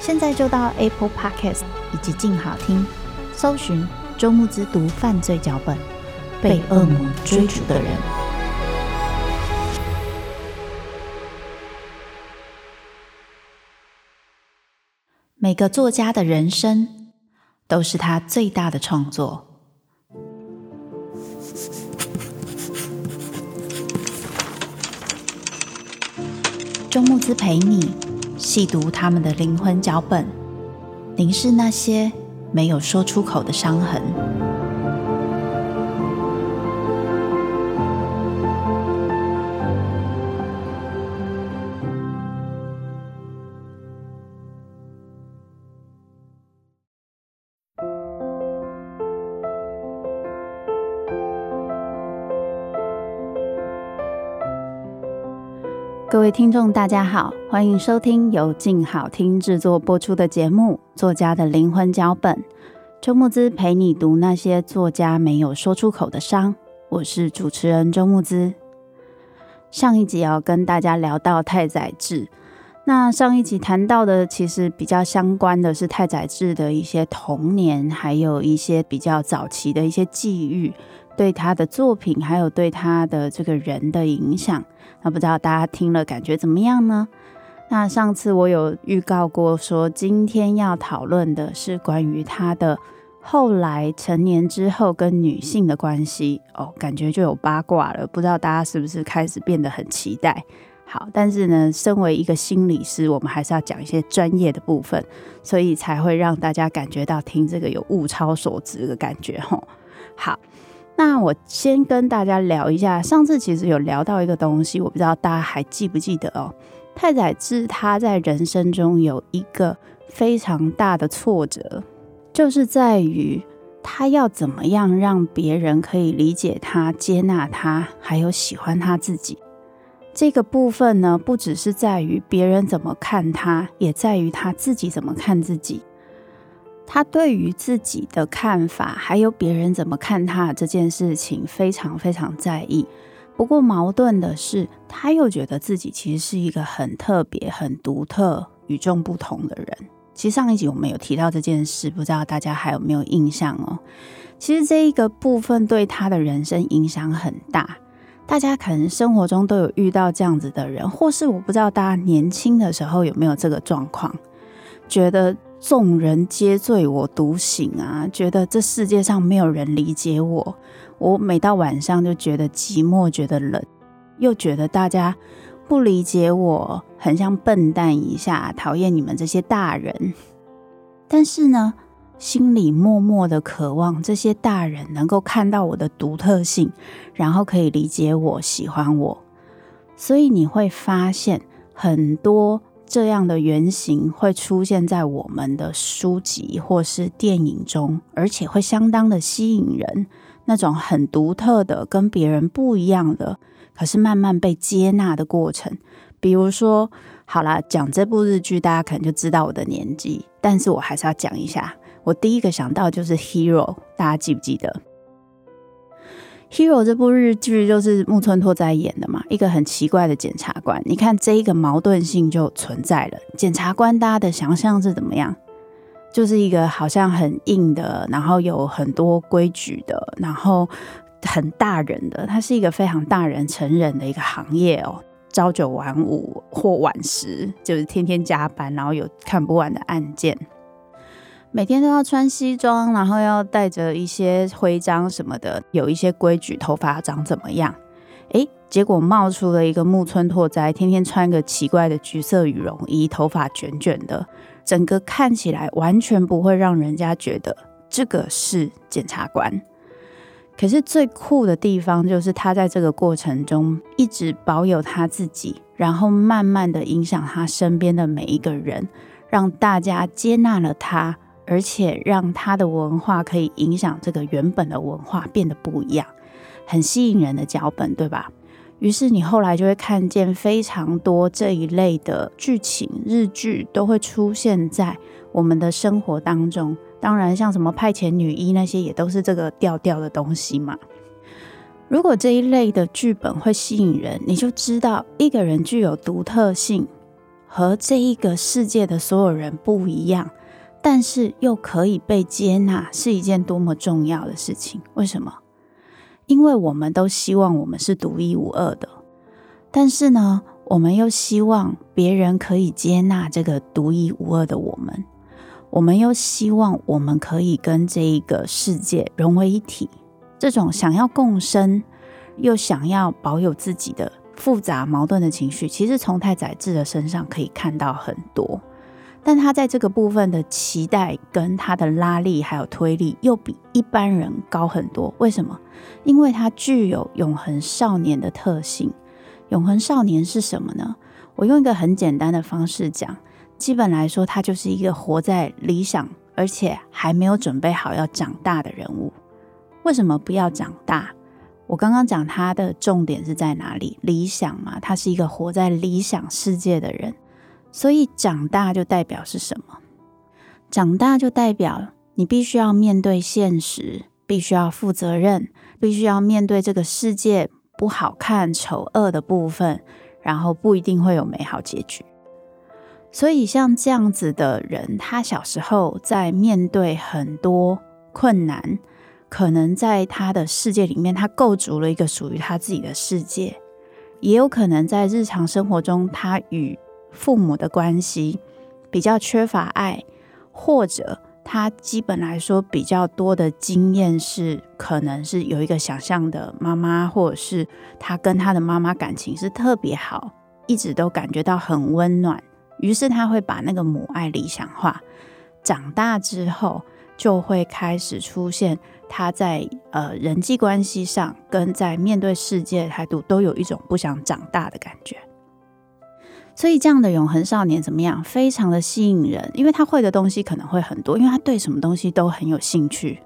现在就到 Apple Podcast 以及静好听，搜寻周慕姿读犯罪脚本，被恶魔追逐的人。每个作家的人生都是他最大的创作。周慕姿陪你细读他们的灵魂脚本，凝视那些没有说出口的伤痕。位听众，大家好，欢迎收听由静好听制作播出的节目《作家的灵魂脚本》。周木姿陪你读那些作家没有说出口的伤。我是主持人周木姿。上一集要跟大家聊到太宰治，那上一集谈到的其实比较相关的是太宰治的一些童年，还有一些比较早期的一些际遇。对他的作品，还有对他的这个人的影响，那不知道大家听了感觉怎么样呢？那上次我有预告过，说今天要讨论的是关于他的后来成年之后跟女性的关系哦，感觉就有八卦了。不知道大家是不是开始变得很期待？好，但是呢，身为一个心理师，我们还是要讲一些专业的部分，所以才会让大家感觉到听这个有物超所值的感觉吼。好。那我先跟大家聊一下，上次其实有聊到一个东西，我不知道大家还记不记得哦。太宰治他在人生中有一个非常大的挫折，就是在于他要怎么样让别人可以理解他、接纳他，还有喜欢他自己。这个部分呢，不只是在于别人怎么看他，也在于他自己怎么看自己。他对于自己的看法，还有别人怎么看他这件事情，非常非常在意。不过矛盾的是，他又觉得自己其实是一个很特别、很独特、与众不同的人。其实上一集我们有提到这件事，不知道大家还有没有印象哦？其实这一个部分对他的人生影响很大。大家可能生活中都有遇到这样子的人，或是我不知道大家年轻的时候有没有这个状况，觉得。众人皆醉我独醒啊！觉得这世界上没有人理解我，我每到晚上就觉得寂寞，觉得冷，又觉得大家不理解我，很像笨蛋一下，讨厌你们这些大人。但是呢，心里默默的渴望这些大人能够看到我的独特性，然后可以理解我，喜欢我。所以你会发现很多。这样的原型会出现在我们的书籍或是电影中，而且会相当的吸引人。那种很独特的、跟别人不一样的，可是慢慢被接纳的过程。比如说，好啦，讲这部日剧，大家可能就知道我的年纪，但是我还是要讲一下。我第一个想到就是《Hero》，大家记不记得？《Hero》这部日剧就是木村拓哉演的嘛，一个很奇怪的检察官。你看这一个矛盾性就存在了。检察官大家的想象是怎么样？就是一个好像很硬的，然后有很多规矩的，然后很大人的。它是一个非常大人成人的一个行业哦，朝九晚五或晚十，就是天天加班，然后有看不完的案件。每天都要穿西装，然后要带着一些徽章什么的，有一些规矩，头发长怎么样？诶，结果冒出了一个木村拓哉，天天穿个奇怪的橘色羽绒衣，头发卷卷的，整个看起来完全不会让人家觉得这个是检察官。可是最酷的地方就是他在这个过程中一直保有他自己，然后慢慢的影响他身边的每一个人，让大家接纳了他。而且让他的文化可以影响这个原本的文化变得不一样，很吸引人的脚本，对吧？于是你后来就会看见非常多这一类的剧情，日剧都会出现在我们的生活当中。当然，像什么派遣女医那些，也都是这个调调的东西嘛。如果这一类的剧本会吸引人，你就知道一个人具有独特性，和这一个世界的所有人不一样。但是又可以被接纳，是一件多么重要的事情。为什么？因为我们都希望我们是独一无二的，但是呢，我们又希望别人可以接纳这个独一无二的我们。我们又希望我们可以跟这一个世界融为一体。这种想要共生，又想要保有自己的复杂矛盾的情绪，其实从太宰治的身上可以看到很多。但他在这个部分的期待跟他的拉力还有推力又比一般人高很多。为什么？因为他具有永恒少年的特性。永恒少年是什么呢？我用一个很简单的方式讲，基本来说，他就是一个活在理想而且还没有准备好要长大的人物。为什么不要长大？我刚刚讲他的重点是在哪里？理想嘛，他是一个活在理想世界的人。所以长大就代表是什么？长大就代表你必须要面对现实，必须要负责任，必须要面对这个世界不好看、丑恶的部分，然后不一定会有美好结局。所以像这样子的人，他小时候在面对很多困难，可能在他的世界里面，他构筑了一个属于他自己的世界，也有可能在日常生活中，他与父母的关系比较缺乏爱，或者他基本来说比较多的经验是，可能是有一个想象的妈妈，或者是他跟他的妈妈感情是特别好，一直都感觉到很温暖，于是他会把那个母爱理想化。长大之后，就会开始出现他在呃人际关系上，跟在面对世界的态度，都有一种不想长大的感觉。所以这样的永恒少年怎么样？非常的吸引人，因为他会的东西可能会很多，因为他对什么东西都很有兴趣，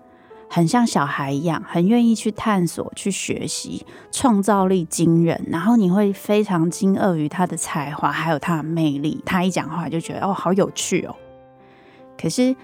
很像小孩一样，很愿意去探索、去学习，创造力惊人。然后你会非常惊愕于他的才华，还有他的魅力。他一讲话就觉得哦，好有趣哦。可是。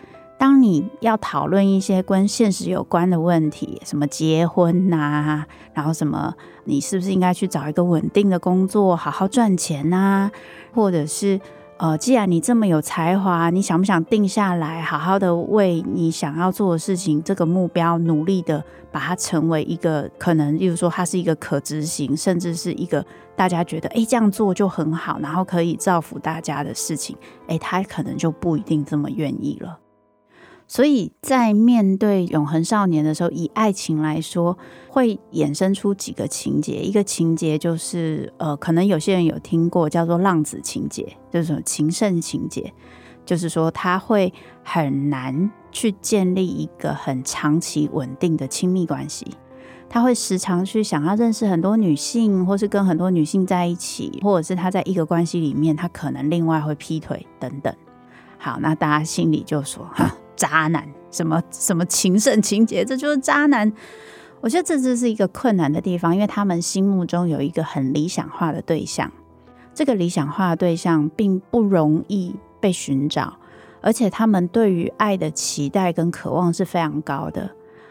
当你要讨论一些跟现实有关的问题，什么结婚呐、然后什么你是不是应该去找一个稳定的工作，好好赚钱呐、或者是呃，既然你这么有才华，你想不想定下来，好好的为你想要做的事情这个目标努力的把它成为一个可能，例如说它是一个可执行，甚至是一个大家觉得诶这样做就很好，然后可以造福大家的事情，诶，他可能就不一定这么愿意了。所以在面对永恒少年的时候，以爱情来说，会衍生出几个情节。一个情节就是，呃，可能有些人有听过叫做浪子情节，就是情圣情节，就是说他会很难去建立一个很长期稳定的亲密关系，他会时常去想要认识很多女性，或是跟很多女性在一起，或者是他在一个关系里面，他可能另外会劈腿等等。好，那大家心里就说哈。渣男，什么什么情圣情节，这就是渣男。我觉得这就是一个困难的地方，因为他们心目中有一个很理想化的对象，这个理想化的对象并不容易被寻找，而且他们对于爱的期待跟渴望是非常高的。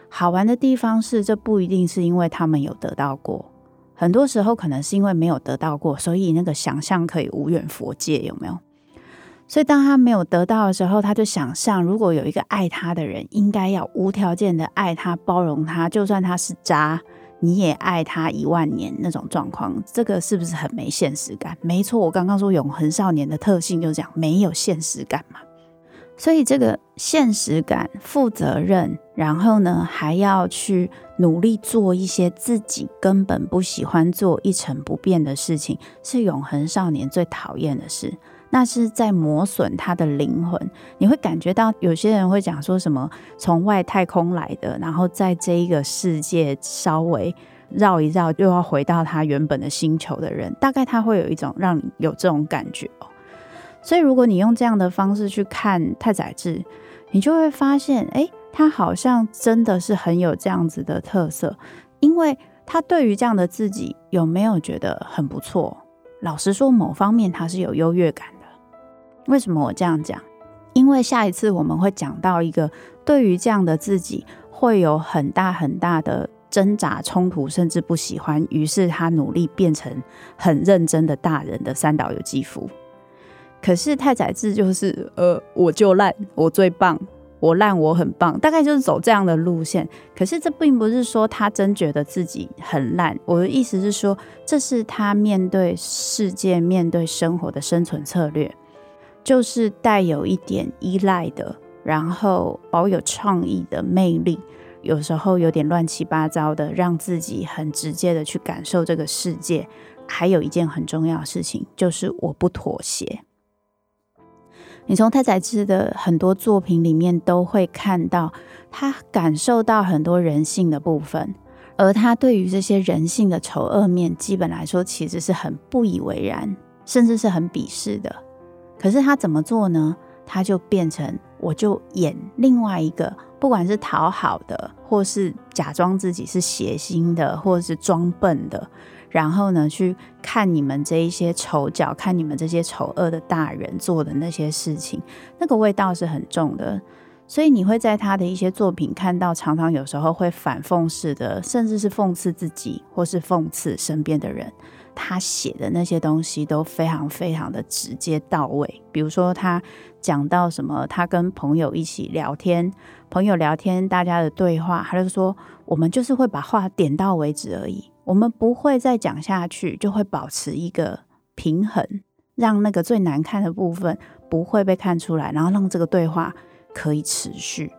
好玩的地方是，这不一定是因为他们有得到过，很多时候可能是因为没有得到过，所以那个想象可以无远佛界，有没有？所以，当他没有得到的时候，他就想象，如果有一个爱他的人，应该要无条件的爱他、包容他，就算他是渣，你也爱他一万年那种状况。这个是不是很没现实感？没错，我刚刚说永恒少年的特性就是这样，没有现实感嘛。所以这个现实感、负责任，然后呢，还要去努力做一些自己根本不喜欢做、一成不变的事情，是永恒少年最讨厌的事。那是在磨损他的灵魂。你会感觉到有些人会讲说什么从外太空来的，然后在这一个世界稍微绕一绕，又要回到他原本的星球的人，大概他会有一种让你有这种感觉哦。所以，如果你用这样的方式去看太宰治，你就会发现，诶，他好像真的是很有这样子的特色。因为他对于这样的自己有没有觉得很不错？老实说，某方面他是有优越感。为什么我这样讲？因为下一次我们会讲到一个对于这样的自己会有很大很大的挣扎、冲突，甚至不喜欢，于是他努力变成很认真的大人的三岛由纪夫。可是太宰治就是呃，我就烂，我最棒，我烂，我很棒，大概就是走这样的路线。可是这并不是说他真觉得自己很烂，我的意思是说，这是他面对世界、面对生活的生存策略，就是带有一点依赖的，然后保有创意的魅力，有时候有点乱七八糟的，让自己很直接的去感受这个世界。还有一件很重要的事情，就是我不妥协。你从太宰治的很多作品里面都会看到，他感受到很多人性的部分，而他对于这些人性的丑恶面，基本来说其实是很不以为然，甚至是很鄙视的。可是他怎么做呢？他就变成，我就演另外一个，不管是讨好的，或是假装自己是邪心的，或是装笨的。然后呢，去看你们这一些丑角，看你们这些丑恶的大人做的那些事情，那个味道是很重的。所以你会在他的一些作品看到，常常有时候会反讽式的，甚至是讽刺自己，或是讽刺身边的人。他写的那些东西都非常非常的直接到位。比如说，他讲到什么，他跟朋友一起聊天，朋友聊天，大家的对话，他就说：“我们就是会把话点到为止而已。”我们不会再讲下去，就会保持一个平衡，让那个最难看的部分不会被看出来，然后让这个对话可以持续。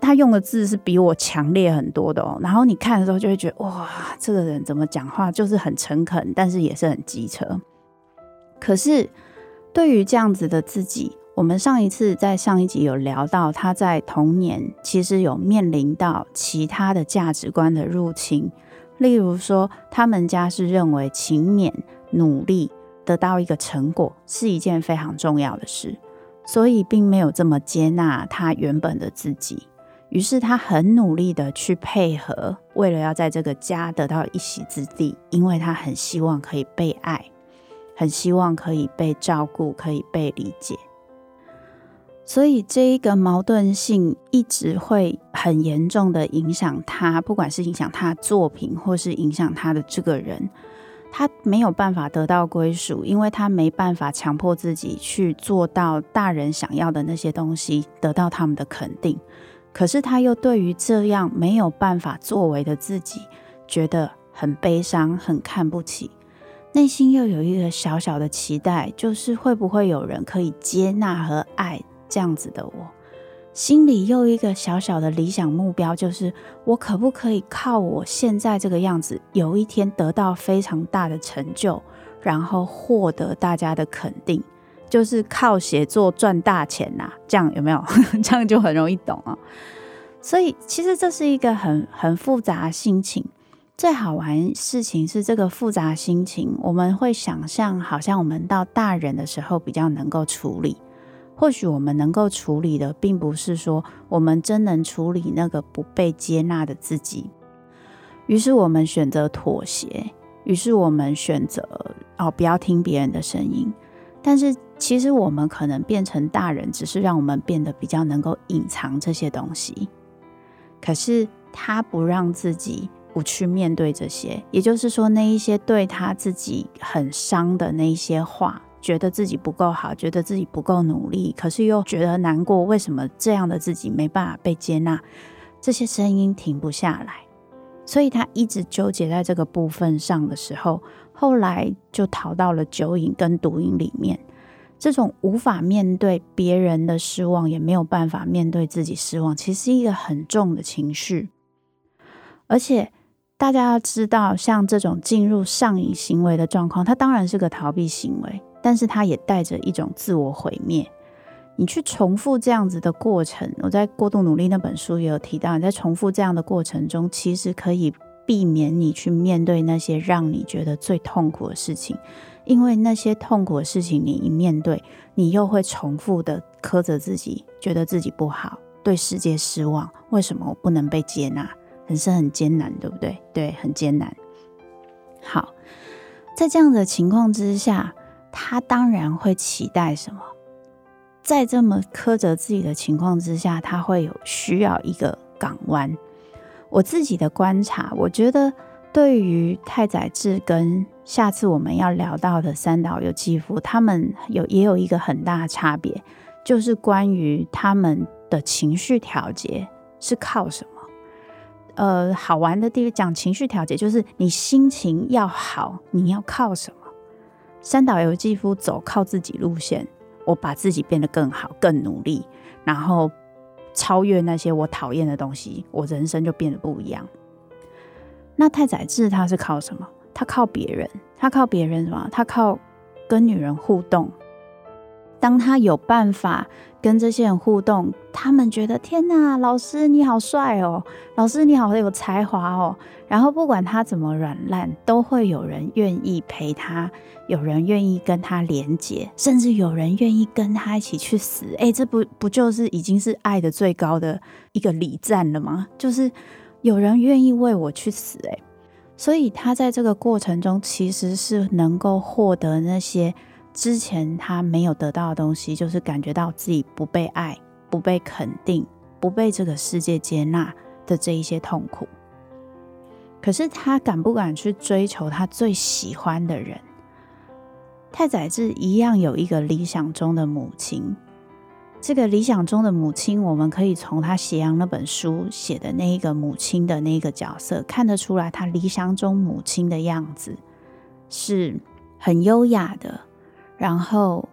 他用的字是比我强烈很多的哦，然后你看的时候就会觉得哇，这个人怎么讲话就是很诚恳，但是也是很机车。可是对于这样子的自己，我们上一次在上一集有聊到，他在童年其实有面临到其他的价值观的入侵。例如说，他们家是认为勤勉努力得到一个成果是一件非常重要的事，所以并没有这么接纳他原本的自己。于是他很努力的去配合，为了要在这个家得到一席之地，因为他很希望可以被爱，很希望可以被照顾，可以被理解。所以这一个矛盾性一直会很严重的影响他，不管是影响他作品，或是影响他的这个人，他没有办法得到归属，因为他没办法强迫自己去做到大人想要的那些东西，得到他们的肯定。可是他又对于这样没有办法作为的自己，觉得很悲伤，很看不起，内心又有一个小小的期待，就是会不会有人可以接纳和爱。这样子的我，心里又一个小小的理想目标，就是我可不可以靠我现在这个样子，有一天得到非常大的成就，然后获得大家的肯定，就是靠写作赚大钱呐？这样有没有？这样就很容易懂啊。所以其实这是一个很很复杂的心情。最好玩事情是这个复杂心情，我们会想象好像我们到大人的时候比较能够处理。或许我们能够处理的，并不是说我们真能处理那个不被接纳的自己，于是我们选择妥协，于是我们选择哦，不要听别人的声音。但是其实我们可能变成大人，只是让我们变得比较能够隐藏这些东西。可是他不让自己不去面对这些，也就是说，那一些对他自己很伤的那一些话。觉得自己不够好，觉得自己不够努力，可是又觉得难过。为什么这样的自己没办法被接纳？这些声音停不下来，所以他一直纠结在这个部分上的时候，后来就逃到了酒瘾跟毒瘾里面。这种无法面对别人的失望，也没有办法面对自己失望，其实是一个很重的情绪。而且大家要知道，像这种进入上瘾行为的状况，它当然是个逃避行为，但是它也带着一种自我毁灭。你去重复这样子的过程，我在《过度努力》那本书也有提到，你在重复这样的过程中，其实可以避免你去面对那些让你觉得最痛苦的事情。因为那些痛苦的事情，你一面对，你又会重复的苛责自己，觉得自己不好，对世界失望。为什么我不能被接纳？人生很艰难，对不对？对，很艰难。好，在这样的情况之下，他当然会期待什么？在这么苛责自己的情况之下，他会有需要一个港湾。我自己的观察，我觉得。对于太宰治跟下次我们要聊到的三岛由纪夫，他们有也有一个很大的差别，就是关于他们的情绪调节是靠什么？呃，好玩的地方讲情绪调节，就是你心情要好，你要靠什么？三岛由纪夫走靠自己路线，我把自己变得更好，更努力，然后超越那些我讨厌的东西，我人生就变得不一样。那太宰治他是靠什么？他靠别人，他靠别人什么？他靠跟女人互动。当他有办法跟这些人互动，他们觉得天哪，老师你好帅哦，老师你好有才华哦。然后不管他怎么软烂，都会有人愿意陪他，有人愿意跟他连接，甚至有人愿意跟他一起去死。诶，这不不就是已经是爱的最高的一个礼赞了吗？就是。有人愿意为我去死，诶，所以他在这个过程中其实是能够获得那些之前他没有得到的东西，就是感觉到自己不被爱、不被肯定、不被这个世界接纳的这一些痛苦。可是他敢不敢去追求他最喜欢的人？太宰治一样有一个理想中的母亲。这个理想中的母亲，我们可以从他《斜阳》那本书写的那一个母亲的那个角色看得出来，他理想中母亲的样子是很优雅的，然后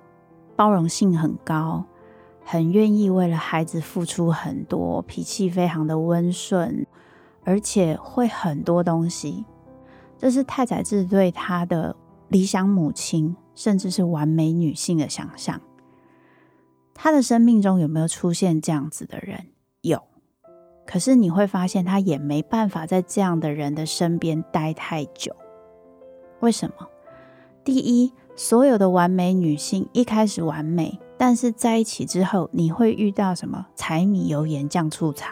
包容性很高，很愿意为了孩子付出很多，脾气非常的温顺，而且会很多东西。这是太宰治对他的理想母亲，甚至是完美女性的想象。他的生命中有没有出现这样子的人？有，可是你会发现他也没办法在这样的人的身边待太久。为什么？第一，所有的完美女性一开始完美，但是在一起之后，你会遇到什么？柴米油盐酱醋茶，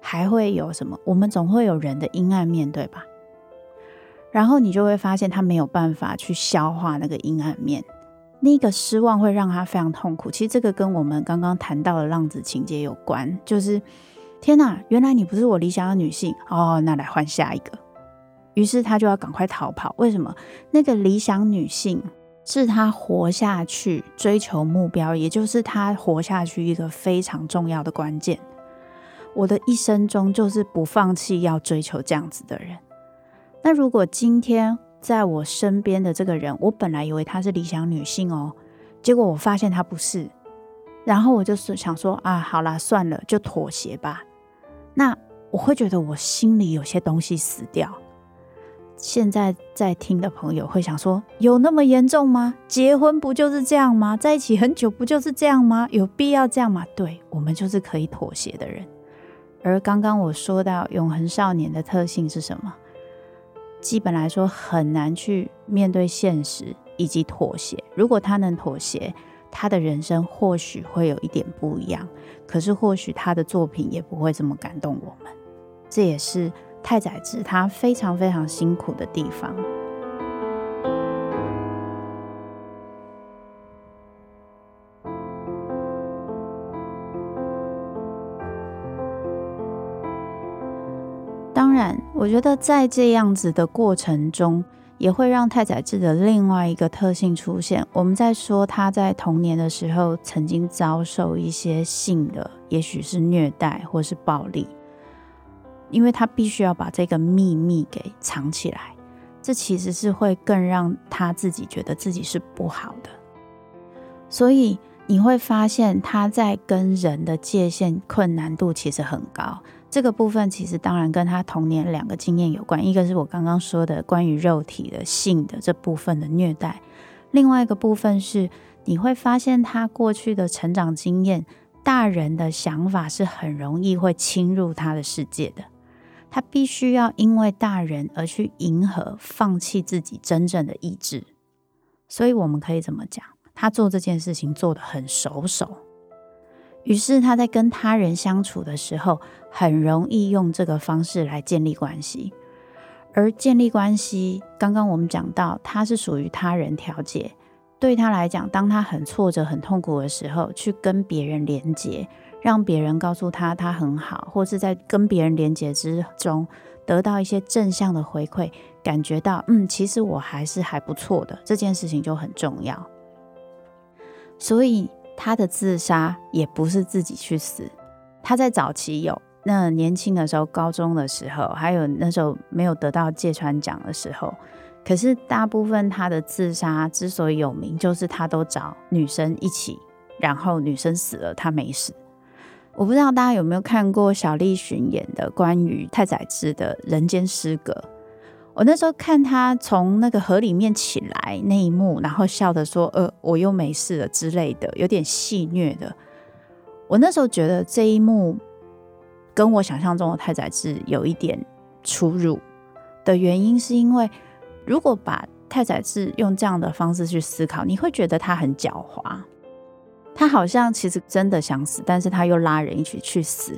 还会有什么？我们总会有人的阴暗面对吧？然后你就会发现他没有办法去消化那个阴暗面。那个失望会让他非常痛苦。其实这个跟我们刚刚谈到的浪子情节有关，就是天哪，原来你不是我理想的女性哦，那来换下一个。于是他就要赶快逃跑。为什么？那个理想女性是他活下去、追求目标，也就是他活下去一个非常重要的关键。我的一生中就是不放弃要追求这样子的人。那如果今天，在我身边的这个人，我本来以为她是理想女性哦，结果我发现她不是，然后我就是想说啊，好啦，算了，就妥协吧。那我会觉得我心里有些东西死掉。现在在听的朋友会想说，有那么严重吗？结婚不就是这样吗？在一起很久不就是这样吗？有必要这样吗？对，我们就是可以妥协的人。而刚刚我说到永恒少年的特性是什么？基本来说很难去面对现实以及妥协。如果他能妥协，他的人生或许会有一点不一样。可是或许他的作品也不会这么感动我们。这也是太宰治他非常非常辛苦的地方。当然，我觉得在这样子的过程中，也会让太宰治的另外一个特性出现。我们在说他在童年的时候曾经遭受一些性的，也许是虐待或是暴力，因为他必须要把这个秘密给藏起来。这其实是会更让他自己觉得自己是不好的。所以你会发现他在跟人的界限困难度其实很高。这个部分其实当然跟他童年两个经验有关，一个是我刚刚说的关于肉体的性的这部分的虐待，另外一个部分是你会发现他过去的成长经验，大人的想法是很容易会侵入他的世界的，他必须要因为大人而去迎合，放弃自己真正的意志，所以我们可以怎么讲？他做这件事情做得很熟手。于是他在跟他人相处的时候，很容易用这个方式来建立关系。而建立关系，刚刚我们讲到，他是属于他人调节。对他来讲，当他很挫折、很痛苦的时候，去跟别人连接，让别人告诉他他很好，或是在跟别人连接之中得到一些正向的回馈，感觉到嗯，其实我还是还不错的，这件事情就很重要。所以。他的自杀也不是自己去死，他在早期有那年轻的时候，高中的时候，还有那时候没有得到芥川奖的时候。可是大部分他的自杀之所以有名，就是他都找女生一起，然后女生死了，他没死。我不知道大家有没有看过小栗旬演的关于太宰治的《人间失格》。我那时候看他从那个河里面起来那一幕，然后笑着说：“呃，我又没事了”之类的，有点戏谑的。我那时候觉得这一幕跟我想象中的太宰治有一点出入的原因，是因为如果把太宰治用这样的方式去思考，你会觉得他很狡猾，他好像其实真的想死，但是他又拉人一起去死。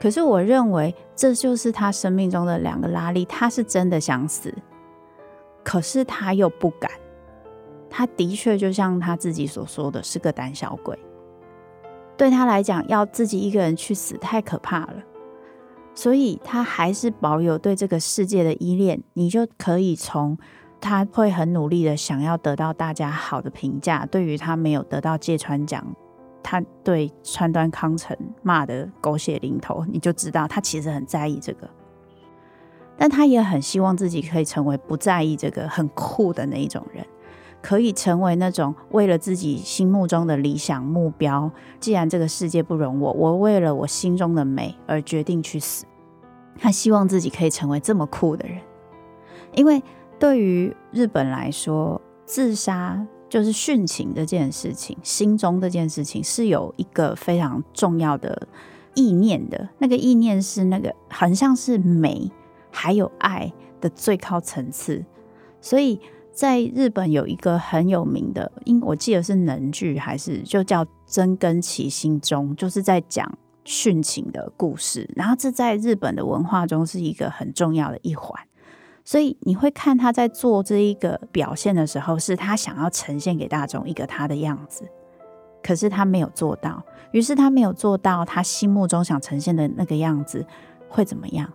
可是我认为这就是他生命中的两个拉力，他是真的想死，可是他又不敢。他的确就像他自己所说的，是个胆小鬼。对他来讲，要自己一个人去死太可怕了，所以他还是保有对这个世界的依恋。你就可以从他会很努力的想要得到大家好的评价，对于他没有得到芥川奖。他对川端康成骂得狗血淋头，你就知道他其实很在意这个，但他也很希望自己可以成为不在意这个很酷的那一种人，可以成为那种为了自己心目中的理想目标，既然这个世界不容我，我为了我心中的美而决定去死。他希望自己可以成为这么酷的人，因为对于日本来说，自杀。就是殉情这件事情，心中这件事情是有一个非常重要的意念的。那个意念是那个很像是美还有爱的最高层次。所以在日本有一个很有名的，因我记得是能剧还是就叫《真根崎心中》，就是在讲殉情的故事。然后这在日本的文化中是一个很重要的一环。所以你会看他在做这一个表现的时候，是他想要呈现给大众一个他的样子，可是他没有做到。于是他没有做到他心目中想呈现的那个样子，会怎么样？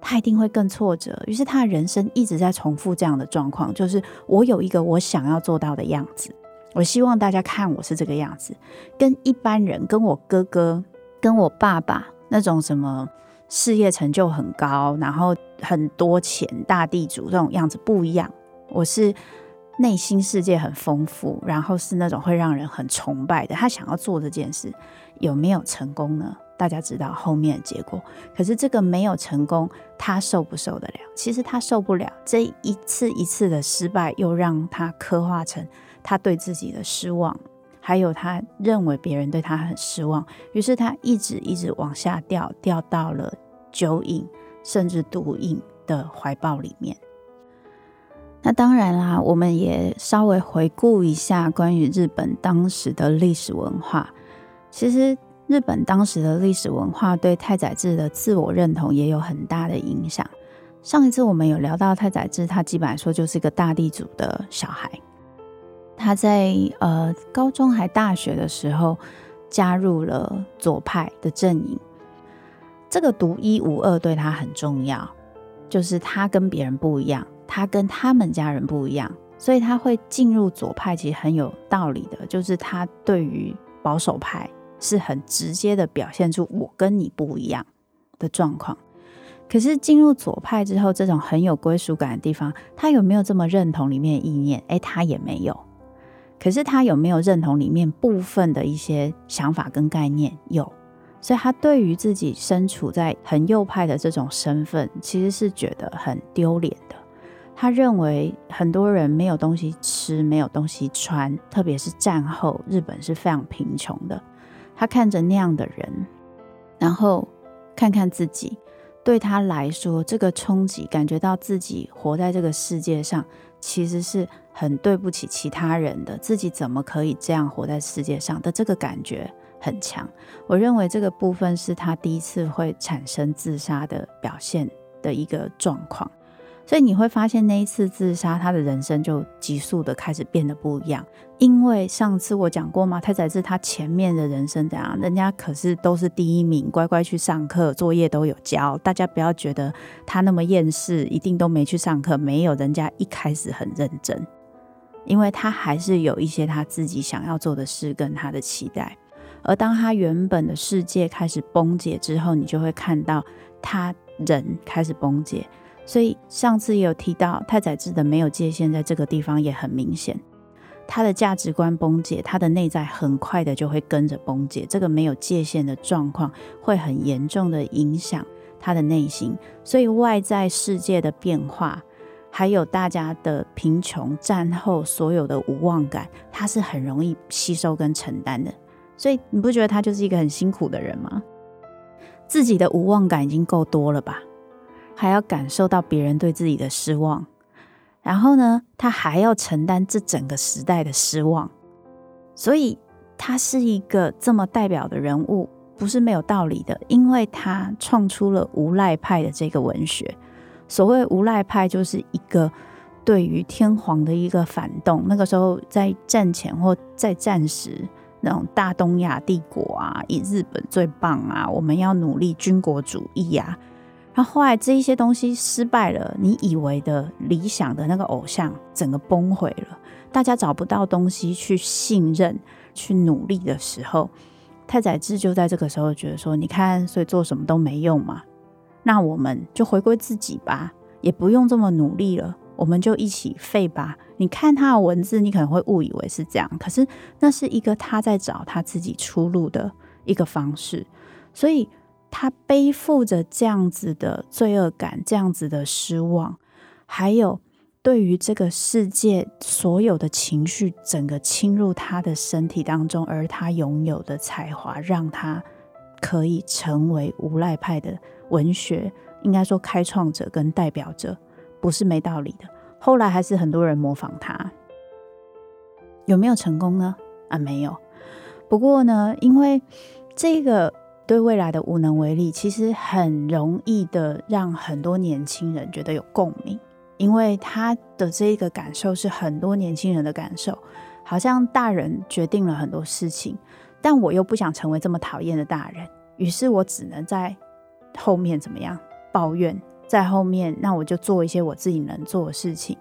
他一定会更挫折。于是他的人生一直在重复这样的状况，就是我有一个我想要做到的样子，我希望大家看我是这个样子，跟一般人，跟我哥哥，跟我爸爸那种什么。事业成就很高，然后很多钱，大地主这种样子不一样。我是内心世界很丰富，然后是那种会让人很崇拜的。他想要做这件事，有没有成功呢？大家知道后面的结果。可是这个没有成功，他受不受得了？其实他受不了。这一次一次的失败，又让他刻画成他对自己的失望。还有他认为别人对他很失望，于是他一直一直往下掉，掉到了酒瘾甚至毒瘾的怀抱里面。那当然啦，我们也稍微回顾一下关于日本当时的历史文化。其实日本当时的历史文化对太宰治的自我认同也有很大的影响。上一次我们有聊到太宰治，他基本来说就是一个大地主的小孩。他在呃高中还大学的时候加入了左派的阵营，这个独一无二对他很重要，就是他跟别人不一样，他跟他们家人不一样，所以他会进入左派，其实很有道理的，就是他对于保守派是很直接的表现出我跟你不一样的状况。可是进入左派之后，这种很有归属感的地方，他有没有这么认同里面的意念？诶，他也没有。可是他有没有认同里面部分的一些想法跟概念？有，所以他对于自己身处在很右派的这种身份，其实是觉得很丢脸的。他认为很多人没有东西吃，没有东西穿，特别是战后日本是非常贫穷的。他看着那样的人，然后看看自己，对他来说，这个冲击，感觉到自己活在这个世界上，其实是很对不起其他人的。自己怎么可以这样活在世界上的这个感觉很强。我认为这个部分是他第一次会产生自杀的表现的一个状况。所以你会发现那一次自杀，他的人生就急速的开始变得不一样。因为上次我讲过嘛，太宰治他前面的人生怎样，人家可是都是第一名，乖乖去上课，作业都有交。大家不要觉得他那么厌世，一定都没去上课。没有，人家一开始很认真，因为他还是有一些他自己想要做的事跟他的期待。而当他原本的世界开始崩解之后，你就会看到他人开始崩解。所以上次也有提到太宰治的没有界限，在这个地方也很明显，他的价值观崩解，他的内在很快的就会跟着崩解。这个没有界限的状况会很严重的影响他的内心。所以外在世界的变化，还有大家的贫穷、战后所有的无望感，他是很容易吸收跟承担的。所以你不觉得他就是一个很辛苦的人吗？自己的无望感已经够多了吧？还要感受到别人对自己的失望，然后呢，他还要承担这整个时代的失望，所以他是一个这么代表的人物，不是没有道理的，因为他创出了无赖派的这个文学。所谓无赖派，就是一个对于天皇的一个反动。那个时候在战前或在战时，那种大东亚帝国啊，以日本最棒啊，我们要努力军国主义啊。然后后来这一些东西失败了，你以为的理想的那个偶像整个崩毁了，大家找不到东西去信任、去努力的时候，太宰治就在这个时候觉得说：“你看，所以做什么都没用嘛，那我们就回归自己吧，也不用这么努力了，我们就一起废吧。”你看他的文字，你可能会误以为是这样，可是那是一个他在找他自己出路的一个方式，所以。他背负着这样子的罪恶感，这样子的失望，还有对于这个世界所有的情绪，整个侵入他的身体当中，而他拥有的才华，让他可以成为无赖派的文学，应该说开创者跟代表者，不是没道理的。后来还是很多人模仿他，有没有成功呢？啊，没有。不过呢，因为这个。对未来的无能为力，其实很容易的让很多年轻人觉得有共鸣，因为他的这个感受是很多年轻人的感受，好像大人决定了很多事情，但我又不想成为这么讨厌的大人，于是我只能在后面怎么样抱怨，在后面，那我就做一些我自己能做的事情，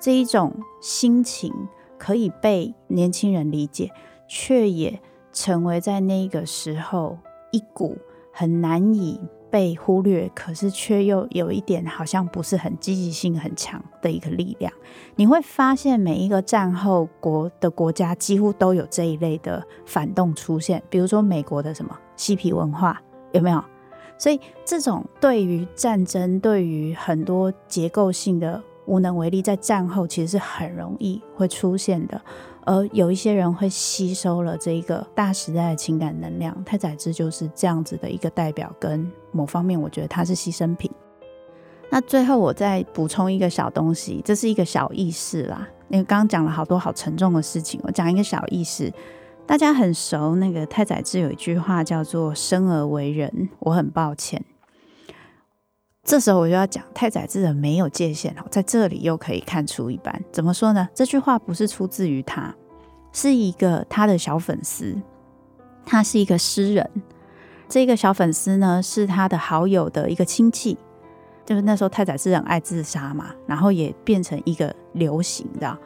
这一种心情可以被年轻人理解，却也成为在那个时候。一股很难以被忽略，可是却又有一点好像不是很积极性很强的一个力量。你会发现每一个战后国的国家几乎都有这一类的反动出现，比如说美国的什么嬉皮文化有没有？所以这种对于战争、对于很多结构性的无能为力，在战后其实是很容易会出现的。而有一些人会吸收了这一个大时代的情感能量，太宰治就是这样子的一个代表。跟某方面，我觉得他是牺牲品。那最后我再补充一个小东西，这是一个小意识啦。因为刚刚讲了好多好沉重的事情，我讲一个小意识。大家很熟，那个太宰治有一句话叫做“生而为人，我很抱歉”。这时候我就要讲太宰治的没有界限哦，在这里又可以看出一斑。怎么说呢？这句话不是出自于他，是一个他的小粉丝，他是一个诗人。这个小粉丝呢，是他的好友的一个亲戚。就是那时候太宰治很爱自杀嘛，然后也变成一个流行的。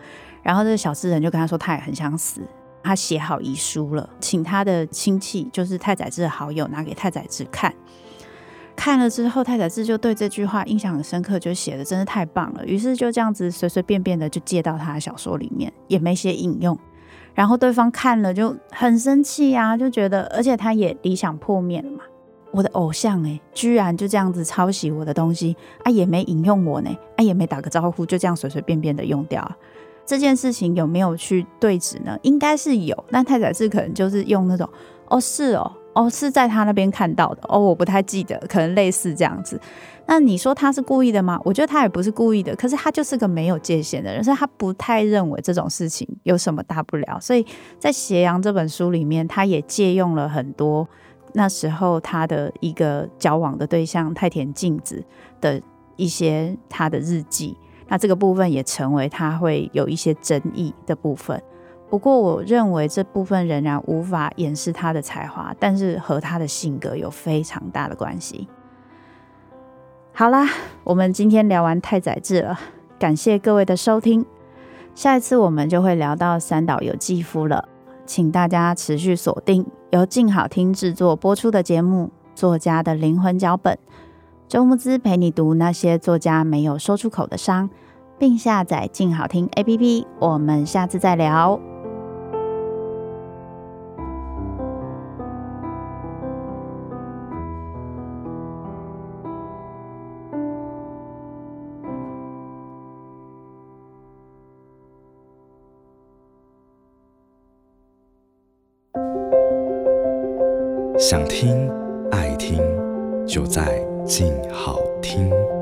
然后这个小诗人就跟他说，他也很想死，他写好遗书了，请他的亲戚，就是太宰治的好友，拿给太宰治看。看了之后，太宰治就对这句话印象很深刻，就写的真的太棒了。于是就这样子随随便便的就借到他的小说里面，也没写引用。然后对方看了就很生气啊，就觉得，而且他也理想破灭了嘛。我的偶像哎，居然就这样子抄袭我的东西啊，也没引用我呢，啊也没打个招呼，就这样随随便便的用掉。这件事情有没有去对质呢？应该是有，但太宰治可能就是用那种哦是哦哦是在他那边看到的哦，我不太记得，可能类似这样子。那你说他是故意的吗？我觉得他也不是故意的，可是他就是个没有界限的人，所以他不太认为这种事情有什么大不了。所以在《斜阳》这本书里面，他也借用了很多。那时候他的一个交往的对象太田静子的一些他的日记，那这个部分也成为他会有一些争议的部分。不过我认为这部分仍然无法掩饰他的才华，但是和他的性格有非常大的关系。好啦，我们今天聊完太宰治了，感谢各位的收听。下一次我们就会聊到三岛由纪夫了。请大家持续锁定由静好听制作播出的节目《作家的灵魂脚本》，周慕姿陪你读那些作家没有说出口的伤，并下载静好听 APP。我们下次再聊。想听，爱听，就在静好听。